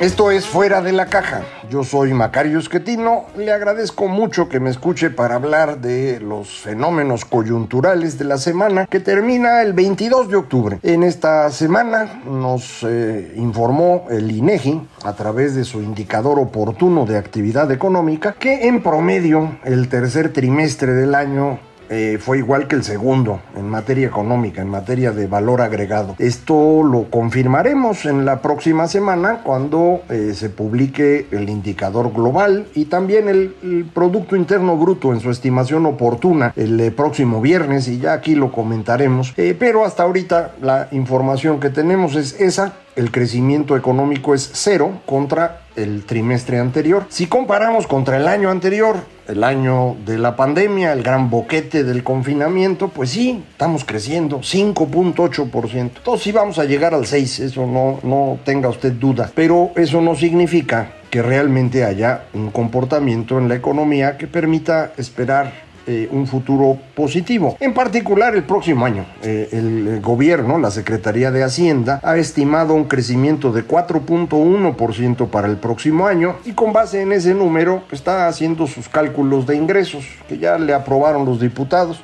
Esto es Fuera de la Caja. Yo soy Macario Esquetino. Le agradezco mucho que me escuche para hablar de los fenómenos coyunturales de la semana que termina el 22 de octubre. En esta semana nos eh, informó el INEGI a través de su indicador oportuno de actividad económica que en promedio el tercer trimestre del año eh, fue igual que el segundo en materia económica, en materia de valor agregado. Esto lo confirmaremos en la próxima semana cuando eh, se publique el indicador global y también el, Producto Interno Bruto en su estimación oportuna el eh, próximo viernes y ya aquí lo comentaremos. pero hasta ahorita la información que tenemos es esa. El crecimiento económico es cero contra el trimestre anterior. Si comparamos contra el año anterior, el año de la pandemia, el gran boquete del confinamiento, pues sí, estamos creciendo 5.8%. Entonces sí vamos a llegar al 6, eso no, no tenga usted duda. Pero eso no significa que realmente haya un comportamiento en la economía que permita esperar eh, un futuro positivo. En particular, el próximo año, eh, el gobierno, la Secretaría de Hacienda, ha estimado un crecimiento de 4.1% para el próximo año y con base en ese número está haciendo sus cálculos de ingresos que ya le aprobaron los diputados.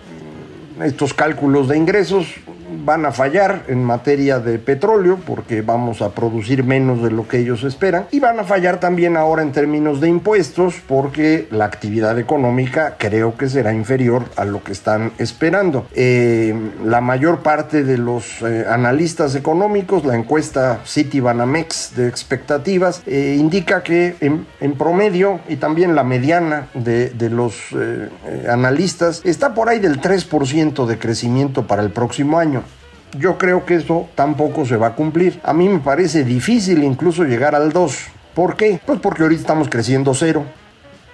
Estos cálculos de ingresos van a fallar en materia de petróleo porque vamos a producir menos de lo que ellos esperan y van a fallar también ahora en términos de impuestos porque la actividad económica creo que será inferior a lo que están esperando. Eh, la mayor parte de los eh, analistas económicos, la encuesta Citibanamex de expectativas, eh, indica que en, en, promedio y también la mediana de, de los analistas está por ahí del 3% de crecimiento para el próximo año. Yo creo que eso tampoco se va a cumplir. A mí me parece difícil incluso llegar al 2. ¿Por qué? Pues porque ahorita estamos creciendo cero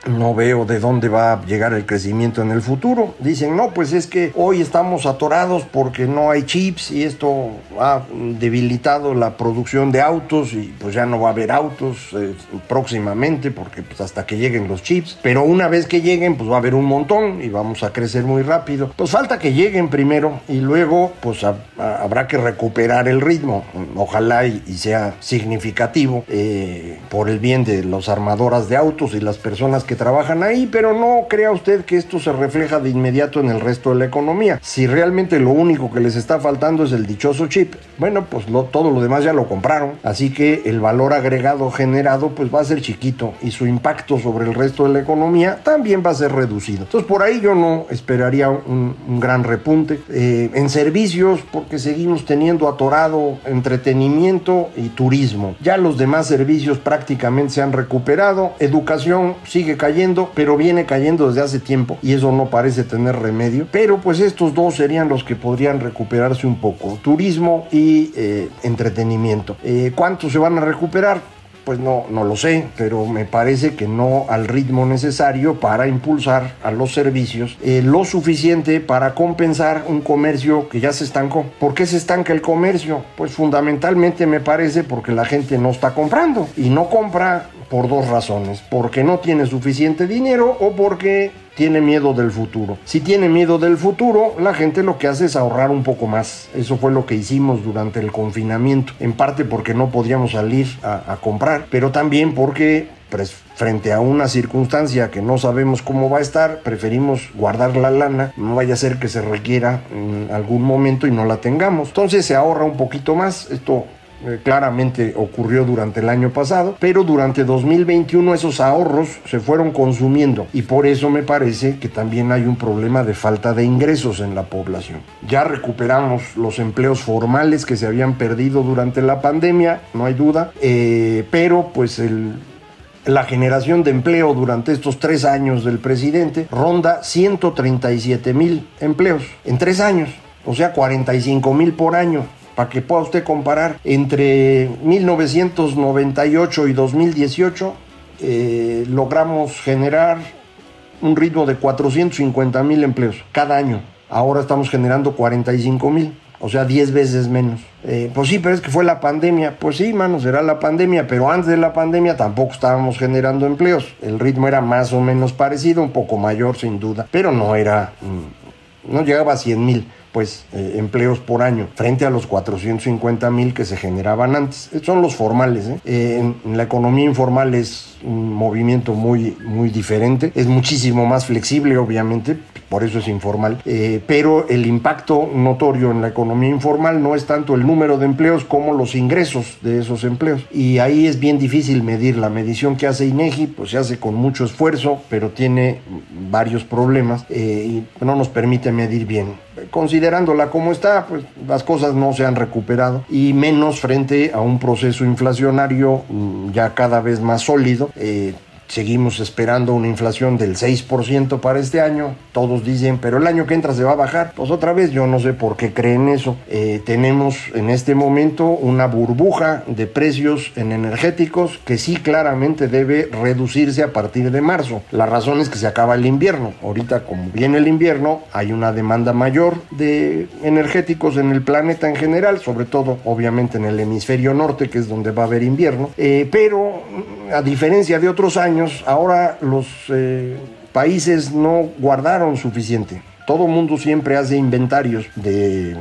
no veo de dónde va a llegar el crecimiento en el futuro. Dicen, no, pues es que hoy estamos atorados porque no hay chips y esto ha debilitado la producción de autos y pues ya no va a haber autos eh, próximamente porque pues hasta que lleguen los chips. Pero una vez que lleguen pues va a haber un montón y vamos a crecer muy rápido. Pues falta que lleguen primero y luego pues habrá que recuperar el ritmo. Ojalá y, sea significativo eh, por el bien de las armadoras de autos y las personas que trabajan ahí, pero no crea usted que esto se refleja de inmediato en el resto de la economía. Si realmente lo único que les está faltando es el dichoso chip, bueno, pues todo lo demás ya lo compraron, así que el valor agregado generado pues va a ser chiquito y su impacto sobre el resto de la economía también va a ser reducido. Entonces por ahí yo no esperaría un, gran repunte. Eh, en servicios, porque seguimos teniendo atorado entretenimiento y turismo. Ya los demás servicios prácticamente se han recuperado. Educación sigue cayendo, pero viene cayendo desde hace tiempo y eso no parece tener remedio. Pero pues estos dos serían los que podrían recuperarse un poco, turismo y eh, entretenimiento. Eh, ¿Cuántos se van a recuperar? Pues no, no lo sé, pero me parece que no al ritmo necesario para impulsar a los servicios eh, lo suficiente para compensar un comercio que ya se estancó. ¿Por qué se estanca el comercio? Pues fundamentalmente me parece porque la gente no está comprando y no compra por dos razones, porque no tiene suficiente dinero o porque tiene miedo del futuro. Si tiene miedo del futuro, la gente lo que hace es ahorrar un poco más. Eso fue lo que hicimos durante el confinamiento, en parte porque no podíamos salir a, comprar, pero también porque pues, frente a una circunstancia que no sabemos cómo va a estar, preferimos guardar la lana, no vaya a ser que se requiera en algún momento y no la tengamos. Entonces se ahorra un poquito más, esto eh, claramente ocurrió durante el año pasado, pero durante 2021 esos ahorros se fueron consumiendo y por eso me parece que también hay un problema de falta de ingresos en la población. Ya recuperamos los empleos formales que se habían perdido durante la pandemia, no hay duda, eh, pero pues el, la generación de empleo durante estos tres años del presidente ronda 137 mil empleos en tres años, o sea 45 mil por año para que pueda usted comparar entre 1998 y 2018 eh, logramos generar un ritmo de 450 mil empleos cada año. Ahora estamos generando 45 mil, o sea, 10 veces menos. Eh, pues sí, pero es que fue la pandemia. Pues sí, mano, será la pandemia, pero antes de la pandemia tampoco estábamos generando empleos. El ritmo era más o menos parecido, un poco mayor sin duda, pero no era, mm, no llegaba a 100 mil pues eh, empleos por año frente a los 450 mil que se generaban antes. Son los formales. ¿eh? Eh, en, la economía informal es un movimiento muy, muy diferente. Es muchísimo más flexible, obviamente, por eso es informal. pero el impacto notorio en la economía informal no es tanto el número de empleos como los ingresos de esos empleos. Y ahí es bien difícil medir. La medición que hace INEGI, pues se hace con mucho esfuerzo, pero tiene varios problemas y no nos permite medir bien considerándola como está, pues las cosas no se han recuperado y menos frente a un proceso inflacionario mm, ya cada vez más sólido. Eh, Seguimos esperando una inflación del 6% para este año. Todos dicen, pero el año que entra se va a bajar. Pues otra vez, yo no sé por qué creen eso. Eh, tenemos en este momento una burbuja de precios en energéticos que sí claramente debe reducirse a partir de marzo. La razón es que se acaba el invierno. Ahorita, como viene el invierno, hay una demanda mayor de energéticos en el planeta en general, sobre todo, obviamente, en el hemisferio norte, que es donde va a haber invierno. Eh, pero, a diferencia de otros años, ahora los eh, países no guardaron suficiente. Todo mundo siempre hace inventarios de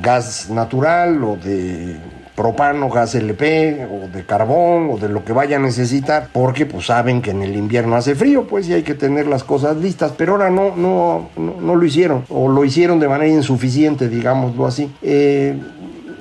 gas natural o de propano, gas LP o de carbón o de lo que vaya a necesitar, porque pues saben que en el invierno hace frío, pues y hay que tener las cosas listas, pero ahora no, no, no, lo hicieron, o lo hicieron de manera insuficiente, digámoslo así. Eh,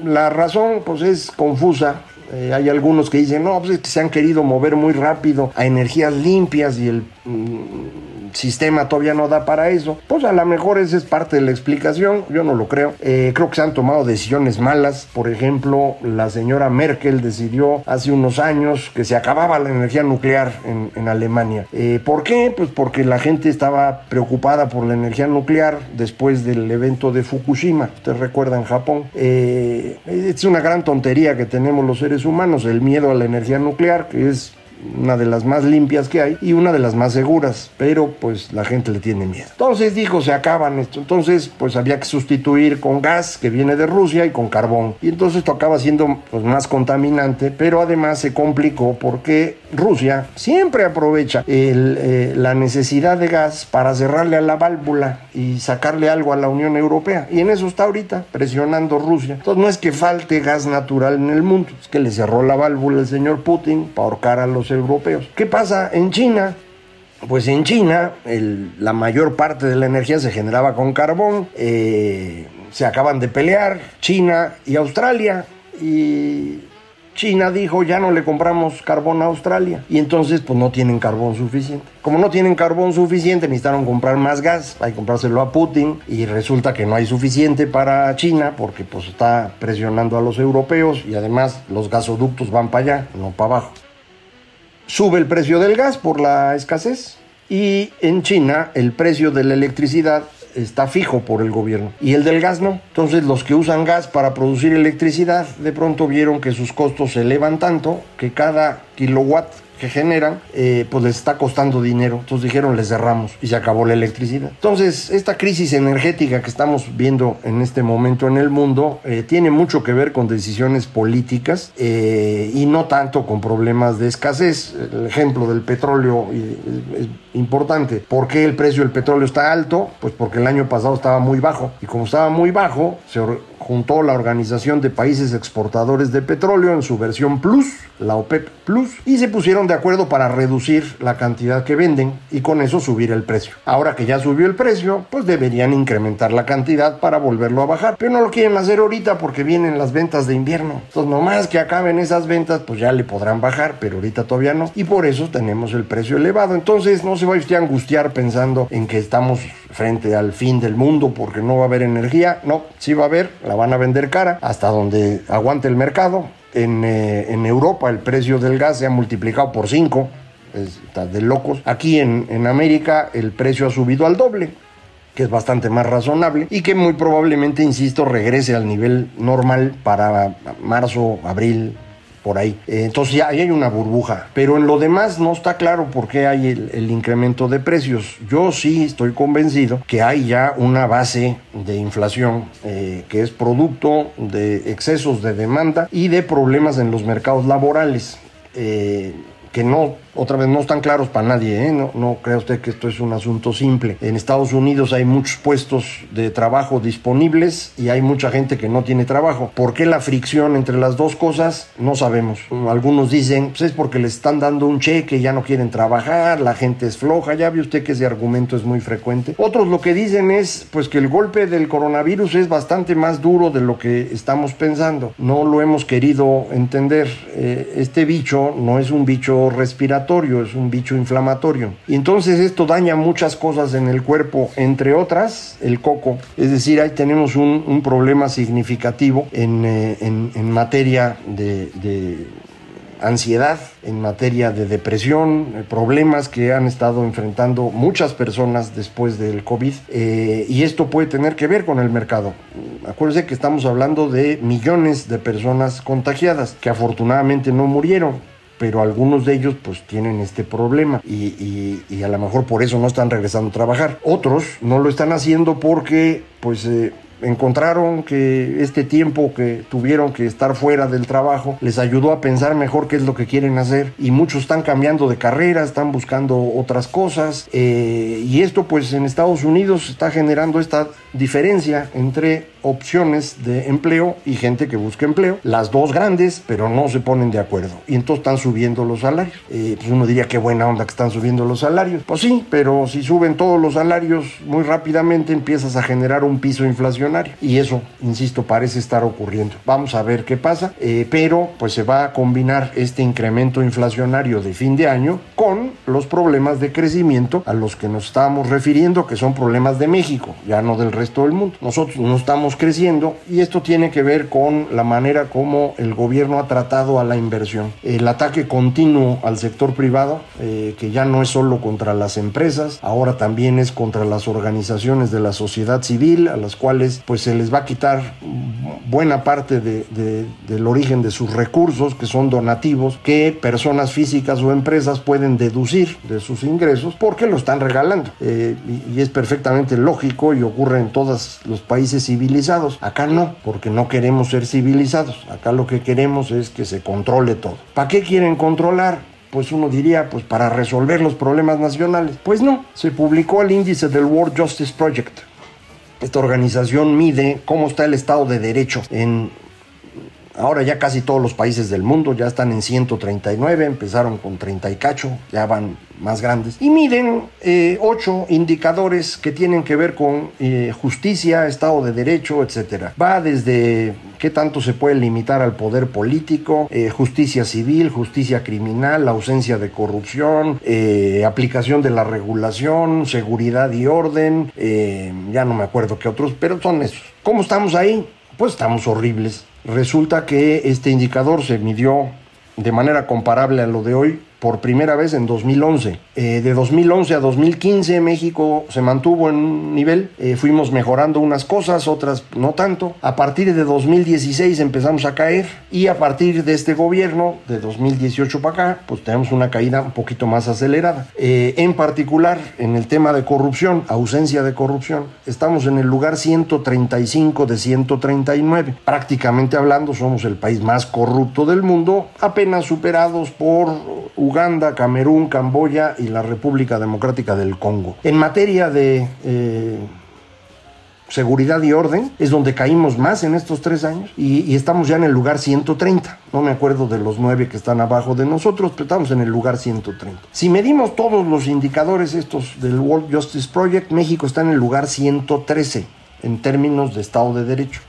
la razón pues es confusa, eh, hay algunos que dicen, no, pues se han querido mover muy rápido a energías limpias y el mm, sistema todavía no da para eso. Pues a lo mejor esa es parte de la explicación, yo no lo creo. Eh, creo que se han tomado decisiones malas. Por ejemplo, la señora Merkel decidió hace unos años que se acababa la energía nuclear en, Alemania. Eh, ¿Por qué? Pues porque la gente estaba preocupada por la energía nuclear después del evento de Fukushima. Usted recuerda en Japón. Eh, es una gran tontería que tenemos los seres humanos, el miedo a la energía nuclear, que es una de las más limpias que hay y una de las más seguras, pero pues la gente le tiene miedo. Entonces dijo, se acaban esto, entonces pues había que sustituir con gas que viene de Rusia y con carbón. Y entonces esto acaba siendo pues más contaminante, pero además se complicó porque Rusia siempre aprovecha eh, la necesidad de gas para cerrarle a la válvula y sacarle algo a la Unión Europea. Y en eso está ahorita presionando Rusia. Entonces no es que falte gas natural en el mundo, es que le cerró la válvula el señor Putin para ahorcar a los europeos. ¿Qué pasa en China? Pues en China la mayor parte de la energía se generaba con carbón, eh, se acaban de pelear China y Australia y China dijo ya no le compramos carbón a Australia y entonces pues no tienen carbón suficiente. Como no tienen carbón suficiente necesitaron comprar más gas, hay que comprárselo a Putin y resulta que no hay suficiente para China porque pues está presionando a los europeos y además los gasoductos van para allá, no para abajo sube el precio del gas por la escasez y en China el precio de la electricidad está fijo por el gobierno y el del gas no. Entonces los que usan gas para producir electricidad de pronto vieron que sus costos se elevan tanto que cada kilowatt generan, eh, pues les está costando dinero. Entonces dijeron, les cerramos y se acabó la electricidad. Entonces, esta crisis energética que estamos viendo en este momento en el mundo eh, tiene mucho que ver con decisiones políticas eh, y no tanto con problemas de escasez. El ejemplo del petróleo es importante. ¿Por qué el precio del petróleo está alto? Pues porque el año pasado estaba muy bajo y como estaba muy bajo, se juntó la Organización de Países Exportadores de Petróleo en su versión Plus, la OPEP Plus, y se pusieron de acuerdo para reducir la cantidad que venden y con eso subir el precio. Ahora que ya subió el precio, pues deberían incrementar la cantidad para volverlo a bajar. Pero no lo quieren hacer ahorita porque vienen las ventas de invierno. Entonces, nomás que acaben esas ventas, pues ya le podrán bajar, pero ahorita todavía no. Y por eso tenemos el precio elevado. Entonces, no se va usted a angustiar pensando en que estamos frente al fin del mundo porque no va a haber energía. No, sí va a haber, la van a vender cara hasta donde aguante el mercado. En, eh, en Europa el precio del gas se ha multiplicado por 5, está de locos. Aquí en, en América el precio ha subido al doble que es bastante más razonable y que muy probablemente, insisto, regrese al nivel normal para marzo, abril, por ahí. Eh, entonces ya ahí hay una burbuja. Pero en lo demás no está claro por qué hay el, incremento de precios. Yo sí estoy convencido que hay ya una base de inflación eh, que es producto de excesos de demanda y de problemas en los mercados laborales. Eh, que no otra vez no están claros para nadie, ¿eh? no, no crea usted que esto es un asunto simple. En Estados Unidos hay muchos puestos de trabajo disponibles y hay mucha gente que no tiene trabajo. ¿Por qué la fricción entre las dos cosas? No sabemos. Algunos dicen, pues es porque les están dando un cheque, ya no quieren trabajar, la gente es floja, ya ve usted que ese argumento es muy frecuente. Otros lo que dicen es, pues que el golpe del coronavirus es bastante más duro de lo que estamos pensando. No lo hemos querido entender. Eh, este bicho no es un bicho respiratorio es un bicho inflamatorio. Y entonces esto daña muchas cosas en el cuerpo, entre otras el coco. Es decir, ahí tenemos un, problema significativo en, eh, en, materia de, ansiedad, en materia de depresión, eh, problemas que han estado enfrentando muchas personas después del COVID. Eh, y esto puede tener que ver con el mercado. Acuérdense que estamos hablando de millones de personas contagiadas que afortunadamente no murieron pero algunos de ellos pues tienen este problema y, a lo mejor por eso no están regresando a trabajar. Otros no lo están haciendo porque pues eh, encontraron que este tiempo que tuvieron que estar fuera del trabajo les ayudó a pensar mejor qué es lo que quieren hacer y muchos están cambiando de carrera, están buscando otras cosas eh, y esto pues en Estados Unidos está generando esta diferencia entre opciones de empleo y gente que busca empleo, las dos grandes, pero no se ponen de acuerdo y entonces están subiendo los salarios. Eh, pues uno diría qué buena onda que están subiendo los salarios. Pues sí, pero si suben todos los salarios muy rápidamente empiezas a generar un piso inflacionario y eso, insisto, parece estar ocurriendo. Vamos a ver qué pasa, eh, pero pues se va a combinar este incremento inflacionario de fin de año con los problemas de crecimiento a los que nos estábamos refiriendo, que son problemas de México, ya no del resto del mundo. Nosotros no estamos creciendo y esto tiene que ver con la manera como el gobierno ha tratado a la inversión. El ataque continuo al sector privado, eh, que ya no es solo contra las empresas, ahora también es contra las organizaciones de la sociedad civil, a las cuales pues se les va a quitar buena parte del origen de sus recursos, que son donativos, que personas físicas o empresas pueden deducir de sus ingresos porque lo están regalando. Eh, y, es perfectamente lógico y ocurre en todos los países civilizados Acá no, porque no queremos ser civilizados. Acá lo que queremos es que se controle todo. ¿Para qué quieren controlar? Pues uno diría, pues para resolver los problemas nacionales. Pues no, se publicó el índice del World Justice Project. Esta organización mide cómo está el Estado de Derecho en Ahora ya casi todos los países del mundo ya están en 139, empezaron con 30 y cacho, ya van más grandes. Y miden eh, ocho indicadores que tienen que ver con eh, justicia, Estado de Derecho, etc. Va desde qué tanto se puede limitar al poder político, eh, justicia civil, justicia criminal, ausencia de corrupción, aplicación de la regulación, seguridad y orden, ya no me acuerdo qué otros, pero son esos. ¿Cómo estamos ahí? Pues estamos horribles. Resulta que este indicador se midió de manera comparable a lo de hoy por primera vez en 2011. Eh, de 2011 a 2015 México se mantuvo en un nivel, eh, fuimos mejorando unas cosas, otras no tanto. A partir de 2016 empezamos a caer y a partir de este gobierno, de 2018 para acá, pues tenemos una caída un poquito más acelerada. Eh, en particular, en el tema de corrupción, ausencia de corrupción, estamos en el lugar 135 de 139. Prácticamente hablando, somos el país más corrupto del mundo, apenas superados por Uganda, Camerún, Camboya y la República Democrática del Congo. En materia de... Eh, seguridad y orden, es donde caímos más en estos tres años y, estamos ya en el lugar 130. No me acuerdo de los nueve que están abajo de nosotros, pero estamos en el lugar 130. Si medimos todos los indicadores estos del World Justice Project, México está en el lugar 113 en términos de Estado de Derecho.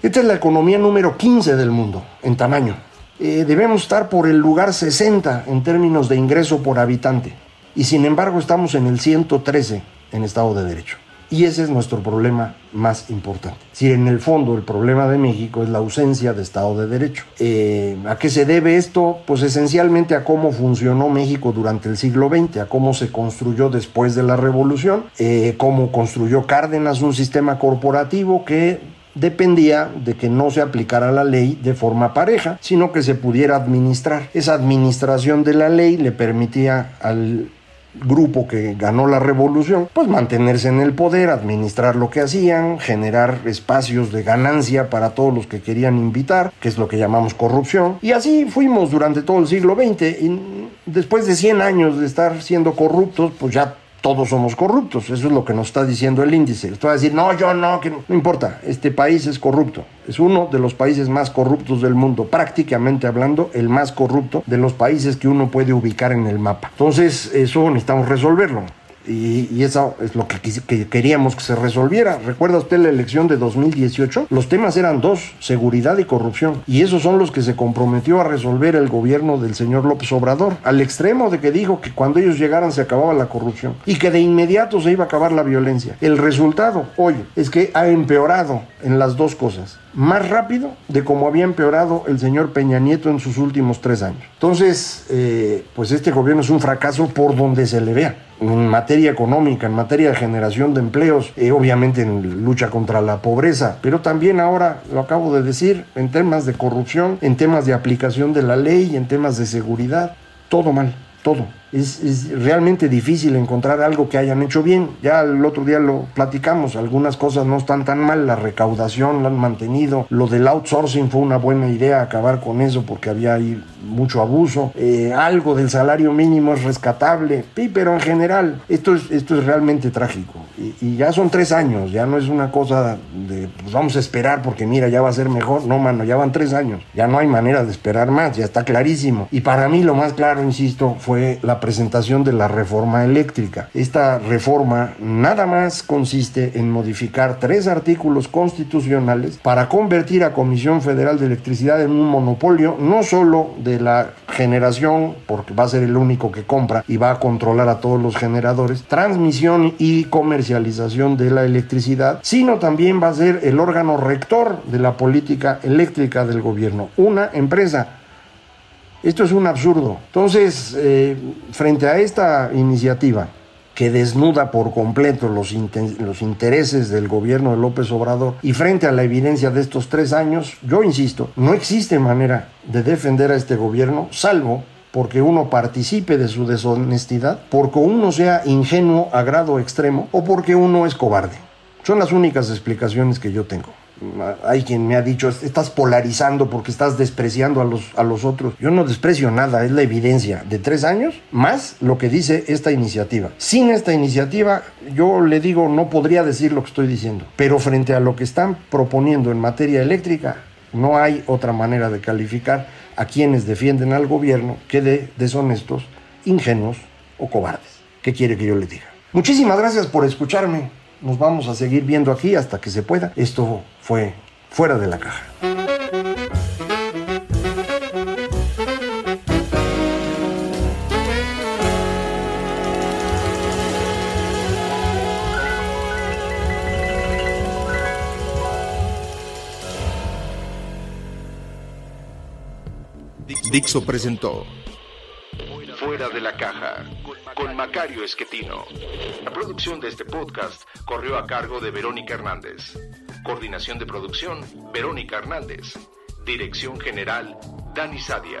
Esta es la economía número 15 del mundo en tamaño. Eh, debemos estar por el lugar 60 en términos de ingreso por habitante y sin embargo estamos en el 113 en Estado de Derecho. Y ese es nuestro problema más importante. Si en el fondo el problema de México es la ausencia de Estado de Derecho. Eh, ¿A qué se debe esto? Pues esencialmente a cómo funcionó México durante el siglo XX, a cómo se construyó después de la Revolución, eh, cómo construyó Cárdenas un sistema corporativo que dependía de que no se aplicara la ley de forma pareja, sino que se pudiera administrar. Esa administración de la ley le permitía al grupo que ganó la revolución, pues mantenerse en el poder, administrar lo que hacían, generar espacios de ganancia para todos los que querían invitar, que es lo que llamamos corrupción. Y así fuimos durante todo el siglo XX. Y después de 100 años de estar siendo corruptos, pues ya todos somos corruptos. Eso es lo que nos está diciendo el índice. Estoy a decir, no, yo no, que no. no importa, este país es corrupto. Es uno de los países más corruptos del mundo, prácticamente hablando, el más corrupto de los países que uno puede ubicar en el mapa. Entonces, eso necesitamos resolverlo y, eso es lo que, queríamos que se resolviera. ¿Recuerda usted la elección de 2018? Los temas eran dos, seguridad y corrupción. Y esos son los que se comprometió a resolver el gobierno del señor López Obrador, al extremo de que dijo que cuando ellos llegaran se acababa la corrupción y que de inmediato se iba a acabar la violencia. El resultado, hoy, es que ha empeorado en las dos cosas más rápido de como había empeorado el señor Peña Nieto en sus últimos tres años. Entonces, eh, pues este gobierno es un fracaso por donde se le vea en materia económica, en materia de generación de empleos, eh, obviamente en lucha contra la pobreza, pero también ahora, lo acabo de decir, en temas de corrupción, en temas de aplicación de la ley, en temas de seguridad, todo mal, todo es, realmente difícil encontrar algo que hayan hecho bien. Ya el otro día lo platicamos, algunas cosas no están tan mal, la recaudación la han mantenido, lo del outsourcing fue una buena idea acabar con eso porque había ahí mucho abuso, eh, algo del salario mínimo es rescatable, pero en general esto es, esto es realmente trágico. Y, ya son tres años, ya no es una cosa de pues vamos a esperar porque mira, ya va a ser mejor, no mano, ya van tres años, ya no hay manera de esperar más, ya está clarísimo. Y para mí lo más claro, insisto, fue la presentación de la reforma eléctrica. Esta reforma nada más consiste en modificar tres artículos constitucionales para convertir a Comisión Federal de Electricidad en un monopolio no solo de la generación, porque va a ser el único que compra y va a controlar a todos los generadores, transmisión y comercialización de la electricidad, sino también va a ser el órgano rector de la política eléctrica del gobierno, una empresa esto es un absurdo. Entonces, eh, frente a esta iniciativa que desnuda por completo los, los intereses del gobierno de López Obrador y frente a la evidencia de estos tres años, yo insisto, no existe manera de defender a este gobierno salvo porque uno participe de su deshonestidad, porque uno sea ingenuo a grado extremo o porque uno es cobarde. Son las únicas explicaciones que yo tengo hay quien me ha dicho, estás polarizando porque estás despreciando a los, a los otros. Yo no desprecio nada, es la evidencia de tres años más lo que dice esta iniciativa. Sin esta iniciativa, yo le digo, no podría decir lo que estoy diciendo. Pero frente a lo que están proponiendo en materia eléctrica, no hay otra manera de calificar a quienes defienden al gobierno que de deshonestos, ingenuos o cobardes. ¿Qué quiere que yo le diga? Muchísimas gracias por escucharme. Nos vamos a seguir viendo aquí hasta que se pueda. Esto fue fuera de la caja. Dixo presentó Fuera de la caja con Macario Esquetino. La producción de este podcast corrió a cargo de Verónica Hernández. Coordinación de producción, Verónica Hernández. Dirección General, Dani Sadia.